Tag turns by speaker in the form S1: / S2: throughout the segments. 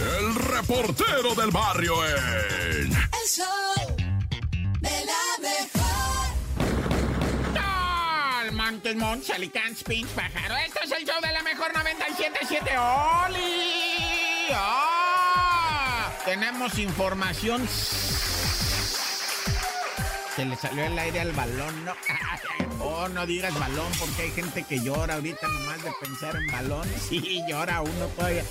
S1: el reportero del barrio en...
S2: El show de la mejor.
S3: ¡Al Montes, Montes, Alicante, Pinch, Pájaro! Esto es el show de la mejor 97.7. ¡Oli! ¡Ah! Tenemos información. Se le salió el aire al balón, ¿no? Oh, no digas balón, porque hay gente que llora ahorita nomás de pensar en balón. Sí, llora uno todavía.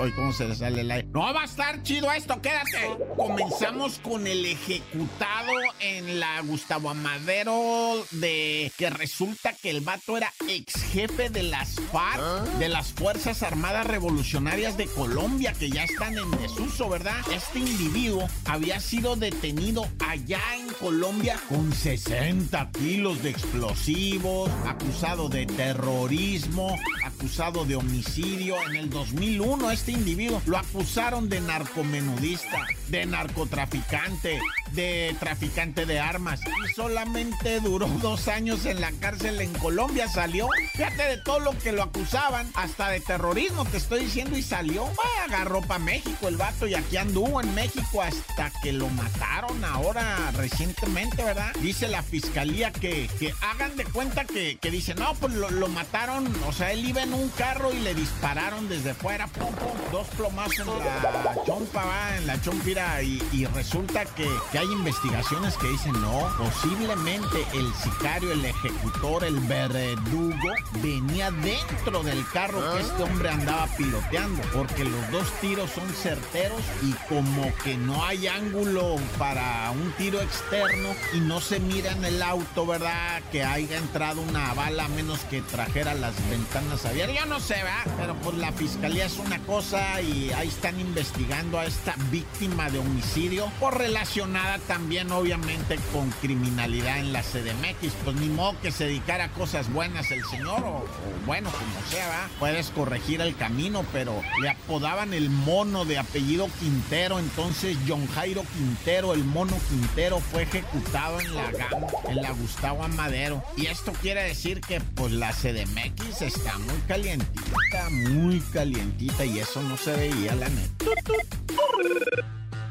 S3: Hoy, ¿cómo se le sale el aire? No va a estar chido esto, quédate. Comenzamos con el ejecutado en la Gustavo Amadero de que resulta que el vato era ex jefe de las FARC, de las Fuerzas Armadas Revolucionarias de Colombia, que ya están en desuso, ¿verdad? Este individuo había sido detenido allá en Colombia con 60 kilos de explosivos, acusado de terrorismo, acusado de homicidio. En el 2001 este individuo lo acusaron de narcomenudista, de narcotraficante, de traficante de armas. Y solamente duró dos años en la cárcel en Colombia. Salió, fíjate de todo lo que lo acusaban, hasta de terrorismo te estoy diciendo y salió. Agarró para México el vato y aquí anduvo en México hasta que lo mataron ahora recientemente, ¿verdad? Dice la fiscalía que, que hagan de cuenta que, que dice, no, pues lo, lo mataron, o sea, él iba en un carro y le dispararon desde fuera, pum, pum, dos plomazos en la chompa, va, en la chompira, y, y resulta que, que hay investigaciones que dicen, no, posiblemente el sicario, el ejecutor, el verdugo, venía dentro del carro que este hombre andaba piloteando, porque los dos tiros son certeros y como que no hay ángulo para un tiro externo y no se mira en el auto, ¿verdad? Que haya entrado una bala a menos que trajera las ventanas abiertas. Yo no sé, ¿verdad? Pero pues la fiscalía es una cosa y ahí están investigando a esta víctima de homicidio por relacionada también obviamente con criminalidad en la CDMX. Pues ni modo que se dedicara a cosas buenas el señor o, o bueno, como sea. Puedes corregir el camino, pero le apodaban el mono de apellido Quintero, entonces John Jairo Quintero, el mono Quintero, fue ejecutado en la GAM, en la Gustavo Amadero. Y esto quiere decir que pues la CDMX está muy calientita, muy calientita y eso no se veía la neta.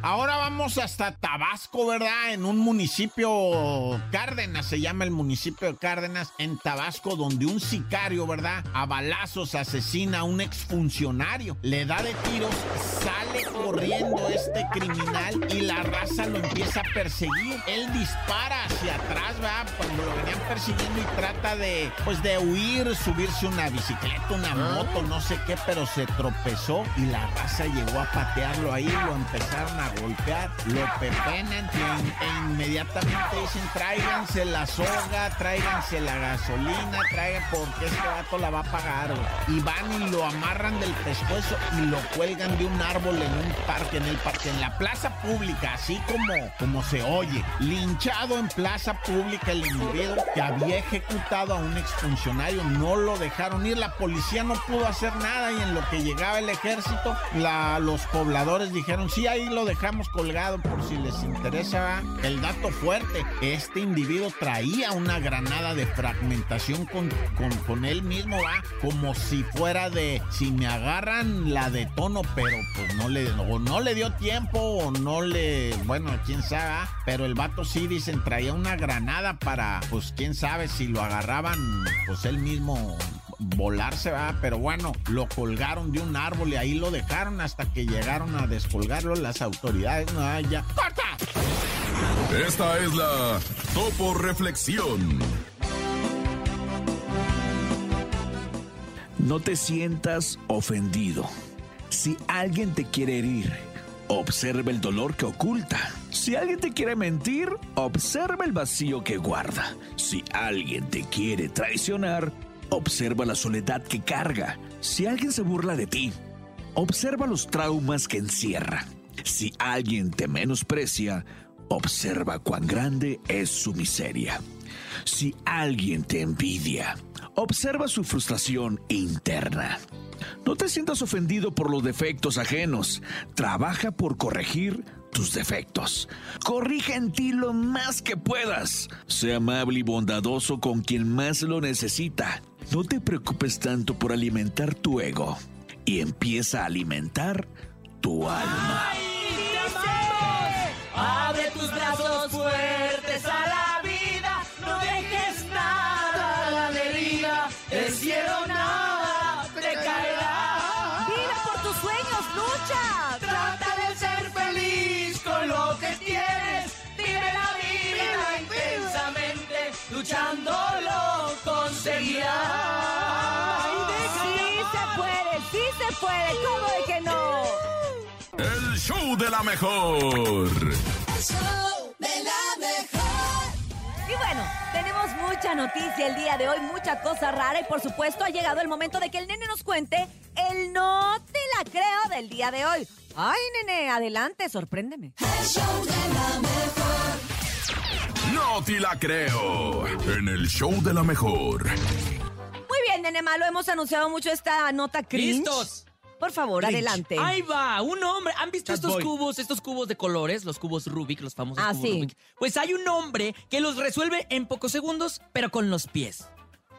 S3: Ahora vamos hasta Tabasco, ¿verdad? En un municipio Cárdenas, se llama el municipio de Cárdenas, en Tabasco, donde un sicario, ¿verdad? A balazos asesina a un exfuncionario, le da de tiros, sale corriendo este criminal y la raza lo empieza a perseguir. Él dispara hacia atrás, ¿verdad? Cuando lo venían persiguiendo y trata de, pues, de huir, subirse una bicicleta, una moto, no sé qué, pero se tropezó y la raza llegó a patearlo ahí, lo empezaron a golpear, lo pepenan e inmediatamente dicen tráiganse la soga, tráiganse la gasolina, traigan porque este vato la va a pagar. güey. Y van y lo amarran del pescuezo y lo cuelgan de un árbol en un parque, en el parque, en la plaza pública, así como, como se oye. Linchado en plaza pública el individuo que había ejecutado a un exfuncionario, no lo dejaron ir, la policía no pudo hacer nada y en lo que llegaba el ejército, los pobladores dijeron, sí, ahí lo dejamos colgado por si les interesa. El dato fuerte, este individuo traía una granada de fragmentación con, con, con él mismo, como si fuera de, si me agarran la detono, pero pues no le, o no le dio tiempo o no le, bueno, quién sabe, ¿va? pero el vato sí dicen traía una granada para, pues quién sabe si lo agarraban, pues él mismo volarse, va, pero bueno, lo colgaron de un árbol y ahí lo dejaron hasta que llegaron a descolgarlo las autoridades. No, ah, ya. ¡Corta!
S1: Esta es la Topo Reflexión.
S4: No te sientas ofendido. Si alguien te quiere herir, observa el dolor que oculta. Si alguien te quiere mentir, observa el vacío que guarda. Si alguien te quiere traicionar, observa la soledad que carga. Si alguien se burla de ti, observa los traumas que encierra. Si alguien te menosprecia, observa cuán grande es su miseria. Si alguien te envidia, observa su frustración interna. No te sientas ofendido por los defectos ajenos. Trabaja por corregir tus defectos. Corrige en ti lo más que puedas. Sea amable y bondadoso con quien más lo necesita. No te preocupes tanto por alimentar tu ego. y empieza a alimentar tu alma.
S5: Abre tus brazos
S6: puede! ¿Cómo de que no?
S1: El show de la mejor.
S2: El show de la mejor.
S6: Y bueno, tenemos mucha noticia el día de hoy, mucha cosa rara y por supuesto ha llegado el momento de que el nene nos cuente el no te la creo del día de hoy. Ay, nene, adelante, sorpréndeme.
S2: El show de la mejor.
S1: No te la creo. En el show de la mejor.
S6: Muy bien, nene malo, hemos anunciado mucho esta nota cringe.
S5: ¿Listos?
S6: Por favor, adelante.
S5: Ahí va, un hombre. ¿Han visto estos cubos, estos cubos de colores, los cubos Rubik, los famosos
S6: Ah,
S5: cubos
S6: sí.
S5: Rubik? Pues hay un hombre que los resuelve en pocos segundos, pero con los pies.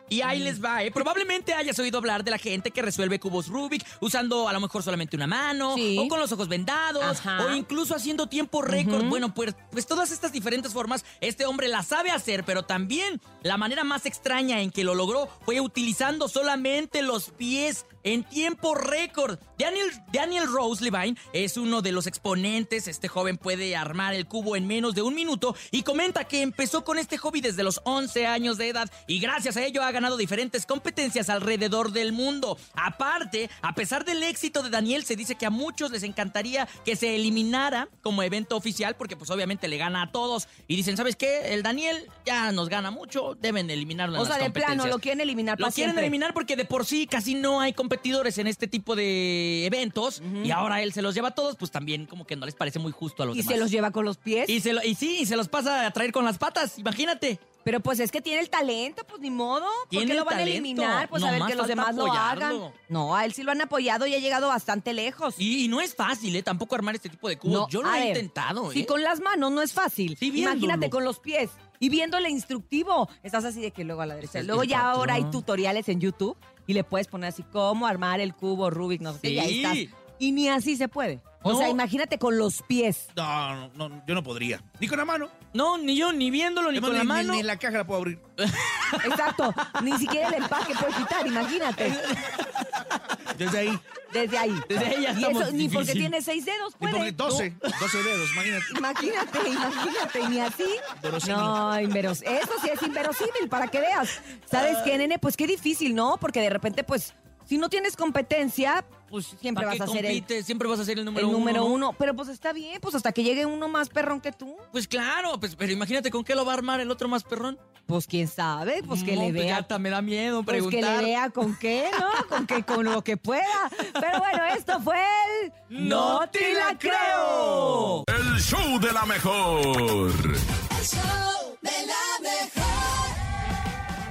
S5: Y ahí les va, ¿eh? Probablemente hayas oído hablar de la gente que resuelve cubos Rubik usando a lo mejor solamente una mano,
S6: Sí.
S5: o con los ojos vendados,
S6: Ajá.
S5: o incluso haciendo tiempo récord. Bueno, pues, pues todas estas diferentes formas, este hombre las sabe hacer, pero también la manera más extraña en que lo logró fue utilizando solamente los pies en tiempo récord. Daniel, Daniel Rose Levine es uno de los exponentes. Este joven puede armar el cubo en menos de un minuto y comenta que empezó con este hobby desde los 11 años de edad y gracias a ello ha ganado diferentes competencias alrededor del mundo. Aparte, a pesar del éxito de Daniel, se dice que a muchos les encantaría que se eliminara como evento oficial porque pues obviamente le gana a todos y dicen, ¿sabes qué? El Daniel ya nos gana mucho, deben eliminarlo en
S6: o sea, de plano,
S5: competencias".
S6: lo quieren eliminar
S5: Lo
S6: para
S5: quieren
S6: siempre.
S5: eliminar porque de por sí casi no hay competidores en este tipo de eventos y ahora él se los lleva a todos, pues también como que no les parece muy justo a los
S6: Y
S5: demás.
S6: se los lleva con los pies.
S5: y, se lo- y sí, y se los pasa a traer con las patas, imagínate.
S6: Pero pues es que tiene el talento, pues ni modo. ¿Por qué lo van a eliminar? Pues a ver que los demás lo hagan. No, a él sí lo han apoyado y ha llegado bastante lejos.
S5: Y, y no es fácil, ¿eh? Tampoco armar este tipo de cubos.
S6: No,
S5: Yo lo he
S6: ver,
S5: intentado, ¿eh?
S6: Si con las manos no es fácil.
S5: Sí.
S6: Imagínate con los pies y viéndole instructivo. Estás así de que luego a la derecha. Luego ya
S5: patrón.
S6: ahora hay tutoriales en YouTube y le puedes poner así cómo armar el cubo Rubik, no sé qué, y ahí
S5: Sí.
S6: estás. Y ni así se puede. O sea, imagínate con los pies.
S3: No, no, no, yo no podría. Ni con la mano.
S5: No, ni yo, ni viéndolo, ni
S3: Además,
S5: con la
S3: ni-
S5: mano.
S3: Ni, ni la caja la puedo abrir.
S6: Exacto. ni siquiera el empaque puede quitar, imagínate.
S3: Desde ahí.
S6: Desde ahí.
S5: Desde ahí ya
S6: y
S5: estamos
S6: eso, ni porque
S5: difícil.
S6: tiene seis dedos
S3: Ni
S6: puede.
S3: porque 12. 12 dedos, imagínate.
S6: Imagínate, imagínate, ni así.
S3: Verosímil.
S6: No, inveros eso sí es inverosímil, para que veas. ¿Sabes qué, nene? Pues qué difícil, ¿no? Porque de repente, pues, si no tienes competencia, pues siempre
S5: ¿Para
S6: vas a ser el?
S5: Siempre vas a ser el número
S6: el número
S5: uno. ¿no?
S6: uno. Pero pues está bien, pues hasta que llegue uno más perrón que tú.
S5: Pues claro, pues, pero imagínate con qué lo va a armar el otro más perrón.
S6: Pues quién sabe, pues que
S5: No,
S6: le
S5: pues
S6: vea.
S5: hasta me da miedo
S6: Pues que
S5: preguntar.
S6: le vea con qué, ¿no? Con que con lo que pueda. Pero bueno, esto fue el
S5: ¡No te la creo!
S1: El show de la mejor.
S2: El show de la mejor.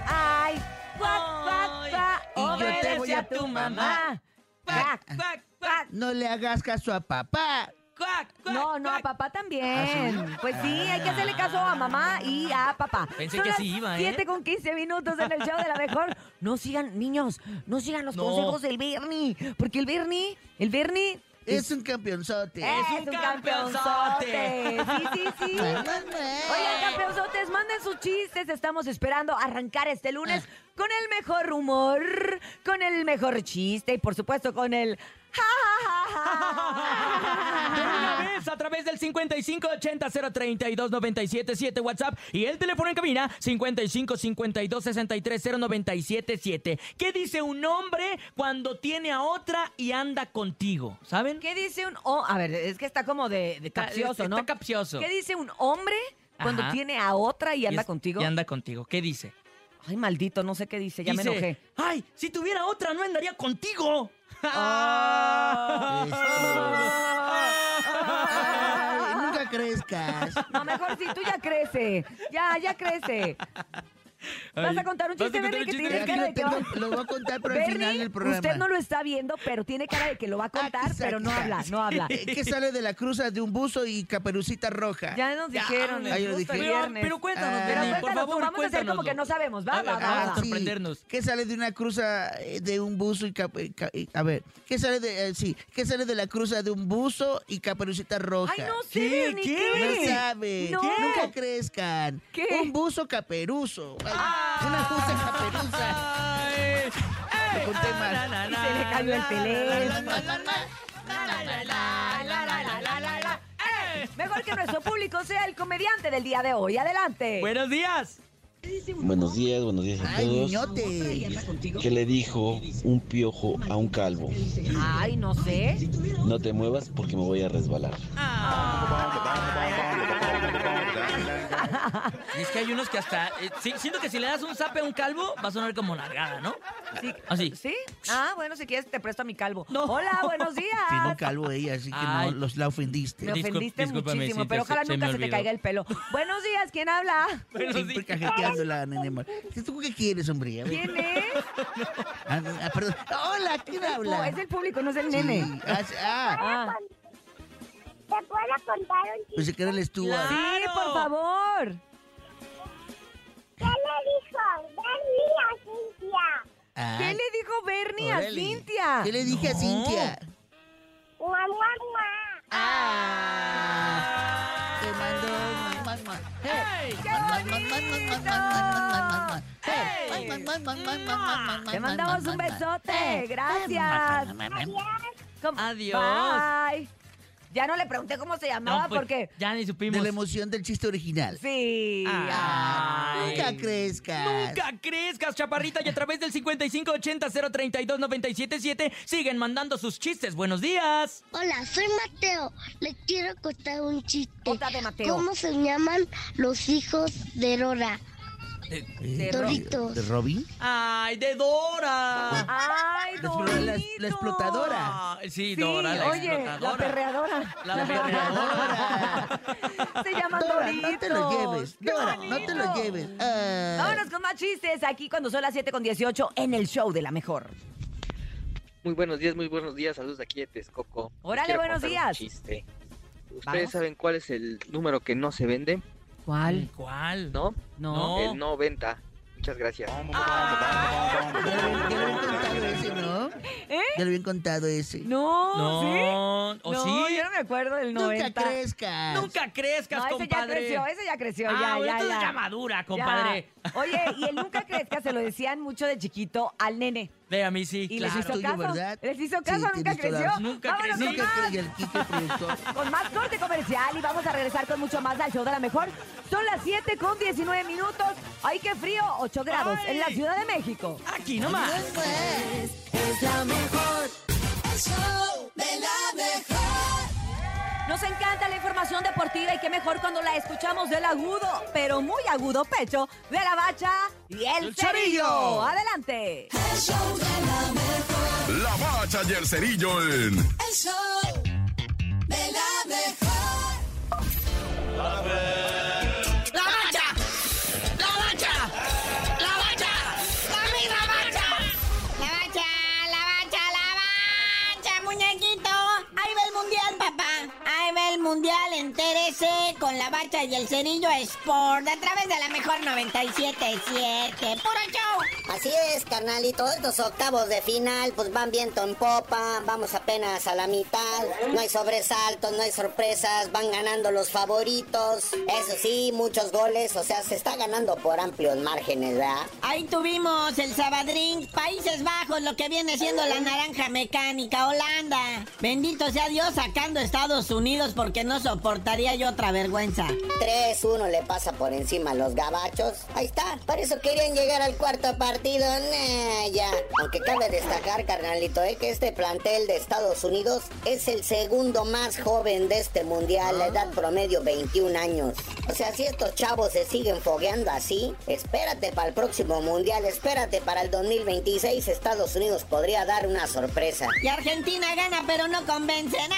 S6: Ay, cuac, cuac,
S5: Ay,
S6: cuac,
S3: y yo te
S6: obedece
S3: voy
S6: a tu mamá. Cuac,
S5: Cuac,
S6: cuac.
S3: No le hagas caso a papá.
S5: cuac, cuac,
S6: No, no, a papá también. Pues sí, hay que hacerle caso a mamá y a papá.
S5: Pensé
S6: Son
S5: que así iba, ¿eh?
S6: 7 con 15 minutos en el show de la mejor. No sigan, niños, no sigan los
S5: No.
S6: consejos del Bernie. Porque el Bernie, el Bernie
S3: Es un campeonzote.
S6: es,
S5: un
S6: un
S5: campeonzote.
S6: campeonzote. Sí, sí, sí. Oigan, campeonzotes, manden sus chistes. Estamos esperando arrancar este lunes con el mejor humor, con el mejor chiste y por supuesto con el
S5: De una vez a través del 5580-032-977 WhatsApp y el teléfono en cabina 5552-630977. ¿Qué dice un hombre cuando tiene a otra y anda contigo? ¿Saben?
S6: ¿Qué dice un ho- A ver, es que está como de, de capcioso,
S5: está
S6: ¿no?
S5: capcioso.
S6: ¿Qué dice un hombre cuando
S5: Ajá.
S6: tiene a otra y anda
S5: es-
S6: contigo?
S5: Y anda contigo. ¿Qué dice?
S6: Ay, maldito, no sé qué dice, ya me enojé.
S5: Ay, si tuviera otra no andaría contigo.
S3: Ay, nunca crezcas.
S6: No, mejor si tú ya crece. Ya, ya crece. Vas a contar un
S5: ¿Vas a
S6: chiste, Bernie,
S5: un
S6: que
S7: Aquí
S6: cara de que va...
S7: lo voy a contar pero al final del programa.
S6: usted no lo está viendo, pero tiene cara de que lo va a contar, pero no habla, no habla.
S7: ¿Qué sale de la cruza de un buzo y caperucita roja?
S6: Ya nos dijeron,
S7: Ah,
S5: Pero, cuéntanos,
S7: Ah.
S6: Pero
S5: por favor,
S6: vamos a hacer como que no sabemos, va,
S5: A
S6: va,
S5: ver,
S6: va,
S5: ah, sorprendernos.
S7: ¿Qué sale de una cruza eh, de un buzo y a ver, ¿qué sale de eh, sí, qué sale de la cruza de un buzo y caperucita roja?
S6: Ay, no sé,
S5: ¿Qué? ¿Qué?
S6: ¿qué?
S7: No sabe.
S6: No.
S7: Nunca crezcan.
S6: ¿Qué?
S7: Un buzo caperuso. Ay, Una buzo caperuza.
S5: Na, na,
S6: Y se le cayó el teléfono.
S5: ¡Eh!
S6: Mejor que nuestro público sea el comediante del día de hoy. Adelante.
S5: Buenos días.
S8: Buenos días, buenos días a
S7: Ay,
S8: todos.
S7: niñote.
S8: ¿Qué le dijo un piojo a un calvo?
S6: Ay, no sé.
S8: No te muevas porque me voy a resbalar.
S5: Y es que hay unos que hasta. eh, sí, siento que si le das un zape a un calvo, va a sonar como nalgada, ¿no?
S6: Sí.
S5: Así.
S6: ¿Sí? Ah, bueno, si quieres te presto a mi calvo.
S5: No.
S6: Hola, buenos días.
S7: Tiene un calvo ella, así que
S5: Ay.
S7: no los la ofendiste.
S6: Me ofendiste muchísimo,
S5: sí,
S6: pero ojalá
S5: se
S6: nunca se te caiga el pelo. Buenos días, ¿quién habla?
S5: Buenos
S7: Siempre
S5: días.
S7: cajeteando la nene. ¿Tú qué quieres, hombre?
S6: ¿Quién es?
S7: Ah, ah, perdón. Hola, ¿quién habla?
S6: es el público, no es el nene.
S7: Ah, sí, ah,
S6: Ah,
S9: ¿Te puedo contar un chiste?
S7: Pues si quieres tú. ¡Claro!
S6: Sí, por favor.
S9: ¿Qué le dijo Bernie a Cintia?
S6: ¿Qué le dijo Bernie a Cintia?
S7: ¿Qué le dije a Cintia?
S9: ¡Mamá, mamá!
S7: ¡Ah! Te mandó ¡Hey!
S6: Te mandamos un besote. Gracias.
S5: Adiós.
S6: Ya no le pregunté cómo se llamaba
S5: No, pues,
S6: porque...
S5: Ya ni
S7: De
S5: supimos.
S7: la emoción del chiste original.
S6: Sí.
S5: Ay.
S7: Nunca crezcas.
S5: Nunca crezcas, chaparrita, y a través del 5580-032-977 siguen mandando sus chistes. Buenos días.
S9: Hola, soy Mateo. Le quiero contar un chiste.
S6: Contate, Mateo.
S9: ¿Cómo se llaman los hijos de Dora?
S7: Eh,
S6: De
S9: Doritos.
S7: ¿De Robin?
S5: Ay, de Dora.
S6: Ay,
S7: La la- la
S6: Dorito.
S7: explotadora.
S5: Ah, sí,
S6: Sí,
S5: Dora, la
S6: oye, la
S5: explotadora.
S6: perreadora.
S5: La perreadora.
S6: Se llaman
S7: Dora,
S6: Doritos.
S7: no te lo lleves.
S6: ¡Qué
S7: Dora, no te lo lleves. Ah.
S6: Vámonos con más chistes aquí cuando son las 7 con 18 en el show de la mejor.
S10: Muy buenos días, muy buenos días. Saludos de aquí de Texcoco.
S6: Órale, buenos días.
S10: chiste. ¿Ustedes
S6: Vamos.
S10: saben cuál es el número que no se vende?
S6: ¿Cuál?
S5: ¿Cuál?
S10: ¿No?
S6: No.
S10: El no venta. Muchas gracias.
S7: Ya lo habían- ya lo habían contado ese, ¿no?
S6: ¿Eh?
S7: Ya lo habían contado ese.
S6: No, ¿sí?
S5: No, ¿o
S6: no,
S5: sí?
S6: yo no me acuerdo del 90.
S7: Nunca crezcas.
S5: Nunca crezcas,
S6: No, ese ya
S5: compadre.
S6: creció, ese ya creció,
S5: ah,
S6: ya,
S5: bueno,
S6: ya,
S5: entonces
S6: ya.
S5: ya madura,
S6: Ya. Oye, y el nunca crezca se lo decían mucho de chiquito al nene.
S5: Ve a mí sí.
S6: Y
S5: claro.
S6: les hizo caso.
S7: ¿verdad?
S6: Les hizo
S7: Sí,
S6: caso, nunca
S7: toda la
S6: creció.
S7: razón.
S5: Nunca creció.
S6: con
S7: Nunca
S6: más.
S7: cre- y el Kike productor.
S6: Con más corte comercial y vamos a regresar con mucho más al show de la mejor. Son las 7 con 19 minutos. ¡Ay, qué frío! 8 grados
S5: Ay.
S6: en la Ciudad de México.
S5: Aquí nomás.
S11: Es la mejor. El show de la mejor.
S6: Nos encanta la información deportiva y qué mejor cuando la escuchamos del agudo, pero muy agudo pecho de la bacha y el,
S5: El
S6: cerillo.
S5: Cerillo.
S6: Adelante.
S11: El show de la mejor.
S1: La bacha y el cerillo en
S11: El show
S12: con la bacha y el cerillo Sport a través de la mejor 97.7. ¡Puro show!
S13: Así es, carnal. Y todos estos octavos de final, pues van viento en popa. Vamos apenas a la mitad. No hay sobresaltos, no hay sorpresas. Van ganando los favoritos. Eso sí, muchos goles. O sea, se está ganando por amplios márgenes, ¿verdad?
S12: Ahí tuvimos el Sabadrín, Países Bajos, lo que viene siendo la naranja mecánica, Holanda. Bendito sea Dios sacando Estados Unidos porque no soportaría yo otra vergüenza.
S13: 3-1 le pasa por encima a los gabachos. Ahí está. Por eso querían llegar al cuarto partido. Nah, ya. Aunque cabe destacar, carnalito, eh, que este plantel de Estados Unidos es el segundo más joven de este mundial. La edad promedio 21 años. O sea, si estos chavos se siguen fogueando así, espérate para el próximo mundial. Espérate para el 2026. Estados Unidos podría dar una sorpresa.
S12: Y Argentina gana, pero no convence. Es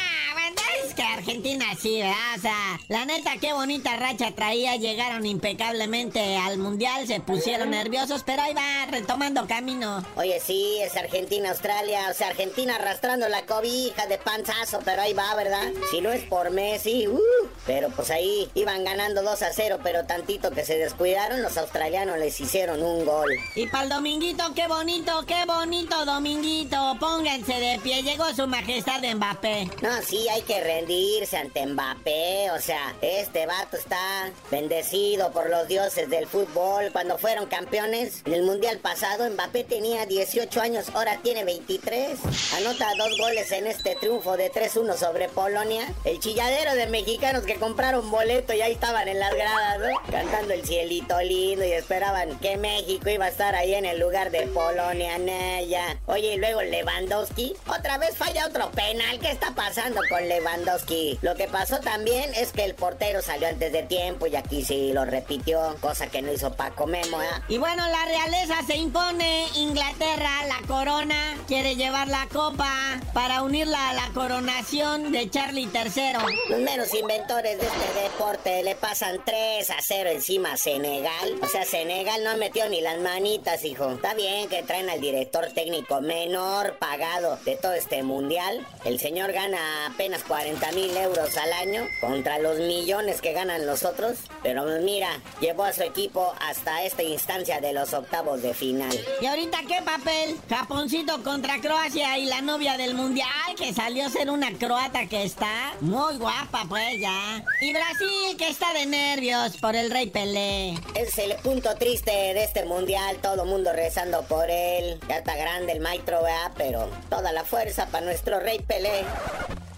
S12: que Argentina sí, ¿verdad? O sea, la neta, qué bonita racha traía. Llegaron impecablemente al Mundial, se pusieron nerviosos, pero ahí va retomando camino.
S13: Oye, sí, es Argentina-Australia. O sea, Argentina arrastrando la cobija de panzazo, pero ahí va, ¿verdad? Si no es por Messi, uh, pero pues ahí iban ganando 2 a 0, pero tantito que se descuidaron, los australianos les hicieron un gol.
S12: Y para el dominguito, qué bonito, qué bonito dominguito. Pónganse de pie, llegó su majestad de Mbappé.
S13: No, sí, hay que rendirse ante Mbappé. O sea, este vato está bendecido por los dioses del fútbol. Cuando fueron campeones en el mundial pasado, Mbappé tenía 18 años, ahora tiene 23. Anota dos goles en este triunfo de 3-1 sobre Polonia. El chilladero de mexicanos que compraron boleto y ahí estaban en las gradas, ¿no? Cantando el cielito lindo y esperaban que México iba a estar ahí en el lugar de Polonia, Naya. Oye, y luego Lewandowski, otra vez falla otro penal. ¿Qué está pasando con Lewandowski? Lo que pasó también es que el portero salió antes de tiempo y aquí sí lo repitió, cosa que no hizo Paco Memo, ¿eh?
S12: Y bueno, la realeza se impone. Inglaterra, la corona, quiere llevar la copa para unirla a la coronación de Charlie III.
S13: Los menos inventores de este deporte le pasan 3 a 0 encima a Senegal. O sea, Senegal no metió ni las manitas, hijo. Está bien que traen al director técnico menor pagado de todo este mundial. El señor gana apenas 40 mil euros al año contra los millones que ganan los otros. Pero mira, llevó a su equipo hasta esta instancia de los octavos de final.
S12: ¿Y ahorita qué papel? Japoncito contra Croacia y la novia del mundial que salió a ser una croata que está muy guapa, pues ya. Y Brasil que está de nervios por el rey Pelé.
S13: Es el punto triste de este mundial, todo mundo rezando por él. Ya está grande el maestro, ¿verdad? Pero toda la fuerza para nuestro rey Pelé.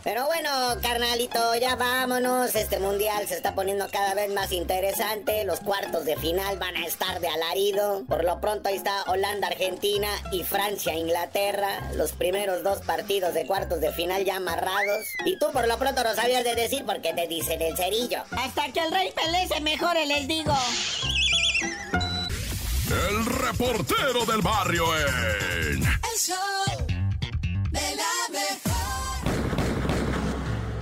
S13: Pero bueno, carnalito, ya vámonos. Este mundial se está poniendo cada vez más interesante. Los cuartos de final van a estar de alarido. Por lo pronto ahí está Holanda, Argentina y Francia, Inglaterra. Los primeros dos partidos de cuartos de final ya amarrados. Y tú por lo pronto no sabías de decir porque te dicen el cerillo.
S12: Hasta que el rey Pelé se mejore, les digo.
S1: El reportero del barrio en...
S2: El show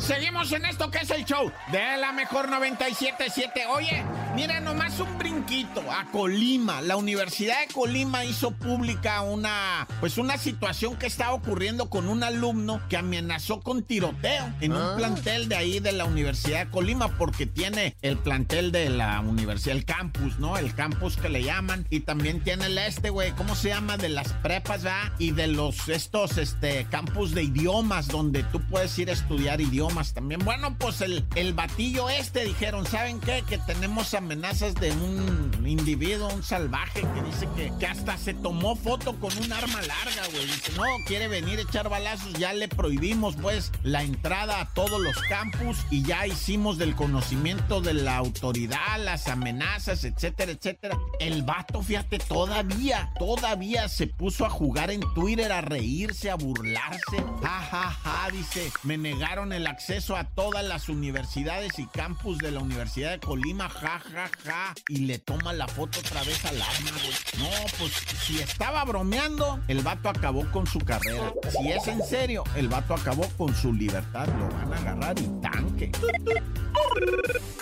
S3: Seguimos en esto que es el show de la mejor 977. Oye, mira nomás un brinquito a Colima. La Universidad de Colima hizo pública una, pues una situación que estaba ocurriendo con un alumno que amenazó con tiroteo en un plantel de ahí de la Universidad de Colima porque tiene el plantel de la universidad, el campus, ¿no? El campus que le llaman y también tiene el este, güey, ¿cómo se llama? De las prepas, ¿verdad? Y de los estos, este, campus de idiomas donde tú puedes ir a estudiar idiomas también. Bueno, pues el, el batillo este dijeron, ¿saben qué? Que tenemos amenazas de un individuo, un salvaje que dice que, que hasta se tomó foto con un arma larga, güey. Dice, no, quiere venir a echar balazos, ya le prohibimos pues la entrada a todos los campus y ya hicimos del conocimiento de la autoridad, las amenazas, etcétera, etcétera. El vato, fíjate, todavía, todavía se puso a jugar en Twitter, a reírse, a burlarse. Ja, ja, ja, dice, me negaron el acceso a todas las universidades y campus de la Universidad de Colima, ja, ja, ja. Y le toma la foto otra vez al arma, güey. No, pues si estaba bromeando, el vato acabó con su carrera. Si es en serio, el vato acabó con su libertad. Lo van a agarrar y tanque.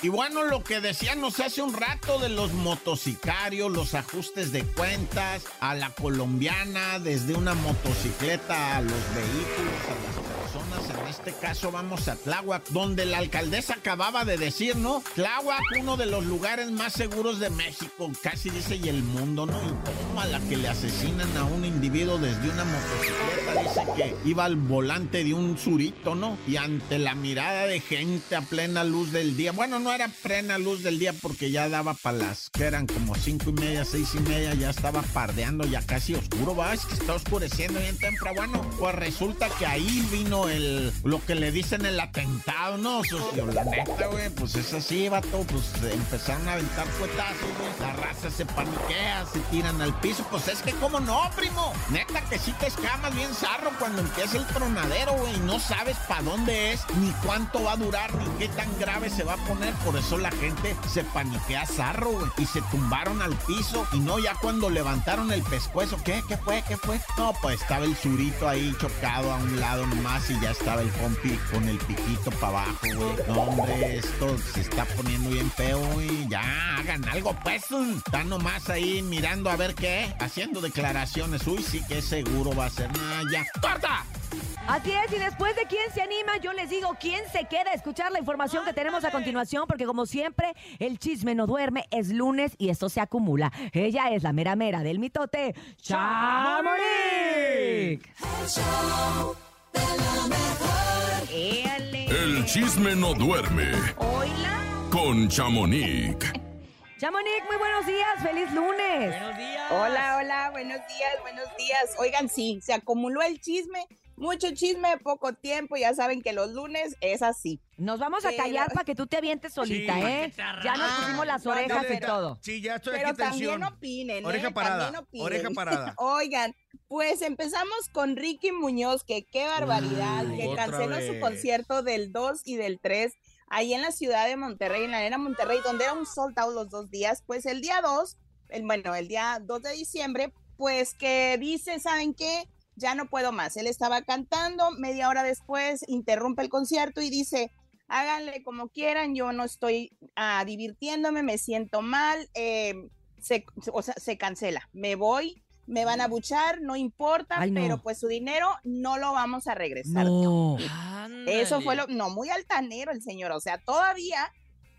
S3: Y bueno, lo que decíamos hace un rato de los motocicarios, los ajustes de cuentas, a la colombiana, desde una motocicleta a los vehículos, a las personas. En este caso vamos a Tláhuac, donde la alcaldesa acababa de decir, ¿no? Tláhuac, uno de los lugares más seguros de México, casi dice, y el mundo, ¿no? Y toma la que le asesinan a un individuo desde una motocicleta, dice que iba al volante de un surito, ¿no? Y ante la mirada de gente a plena luz del día, bueno, no era plena luz del día porque ya daba para las que eran como cinco y media, seis y media, ya estaba pardeando, ya casi oscuro, va, es que está oscureciendo bien temprano. Bueno, pues resulta que ahí vino el, lo que le dicen el atentado, ¿no? Socio, la neta, güey, pues es así, vato, pues empezaron a aventar cuetazos, güey, la raza se paniquea, se tiran al piso, pues es que, ¿cómo no, primo? Neta que sí te escamas bien zarro cuando empieza el tronadero, güey, no sabes para dónde es, ni cuánto va a durar, ni qué tan grave se va a poner, por eso la gente se paniquea zarro, güey, y se tumbaron al piso, y no, ya cuando levantaron el pescuezo, ¿qué? ¿Qué fue? ¿Qué fue? No, pues estaba el surito ahí chocado a un lado nomás y ya estaba el con, el piquito para abajo, güey. No, hombre, esto se está poniendo bien feo, güey. Ya, hagan algo, pues. Están nomás ahí mirando a ver qué, haciendo declaraciones. Uy, sí que seguro va a ser. Nah, ya. ¡Corta!
S6: Así es, y después de quién se anima, yo les digo quién se queda a escuchar la información que tenemos a continuación, porque como siempre, el chisme no duerme, es lunes y esto se acumula. Ella es la mera mera del mitote, Chamonix.
S2: El show de la mejor.
S1: El chisme no duerme
S6: Hola.
S1: con Chamonix.
S6: Chamonix, muy buenos días, feliz lunes.
S5: Buenos días.
S14: Hola, hola, buenos días, buenos días. Oigan, sí, se acumuló el chisme, mucho chisme, poco tiempo, ya saben que los lunes es así.
S6: Nos vamos a callar para que tú te avientes solita,
S15: Sí.
S6: ¿eh? Ya nos pusimos las
S14: no, no,
S6: orejas y todo.
S15: Sí, ya estoy
S14: Pero
S15: aquí tensión.
S14: también opinen, ¿eh?
S15: Oreja parada,
S14: También opinen.
S15: oreja parada.
S14: Oigan, pues empezamos con Ricky Muñoz, que qué barbaridad,
S15: Uy,
S14: que
S15: otra
S14: canceló
S15: vez.
S14: su concierto del 2 y del 3 ahí en la ciudad de Monterrey, en la arena Monterrey, donde era un sold out los dos días. Pues el día 2, el, bueno, el día 2 de diciembre, pues que dice, ¿saben qué? Ya no puedo más. Él estaba cantando, media hora después interrumpe el concierto y dice, háganle como quieran, yo no estoy ah, divirtiéndome, me siento mal, eh, se, o sea, se cancela, me voy, me van a buchar, no importa,
S6: Ay, no.
S14: pero pues su dinero no lo vamos a regresar.
S6: No.
S14: Eso fue lo, no, muy altanero el señor, o sea, todavía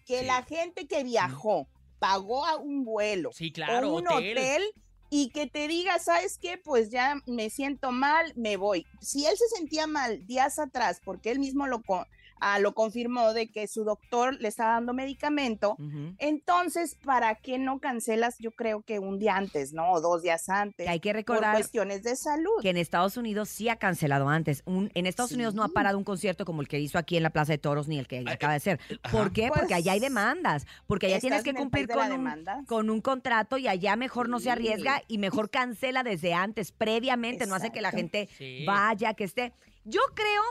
S14: que la gente que viajó pagó a un vuelo
S5: Sí, claro,
S14: o un
S5: hotel.
S14: hotel. Y que te diga, ¿sabes qué? Pues ya me siento mal, me voy. Si él se sentía mal días atrás, porque él mismo lo, ah, lo confirmó de que su doctor le estaba dando medicamento, entonces, ¿para qué no cancelas? Yo creo que un día antes, ¿no? O dos días antes.
S6: Que hay que
S14: por
S6: recordar
S14: cuestiones de salud.
S6: que en Estados Unidos sí ha cancelado antes. Un- en Estados Unidos no ha parado un concierto como el que hizo aquí en la Plaza de Toros ni el que acaba de ser. ¿Por qué? Porque allá hay
S14: Pues,
S6: demandas. Porque allá tienes
S14: ¿estás
S6: que cumplir con un,
S14: demanda?
S6: con un contrato y allá mejor no se arriesga y mejor cancela desde antes, previamente. No hace que la gente
S5: Sí.
S6: vaya, que esté. Yo creo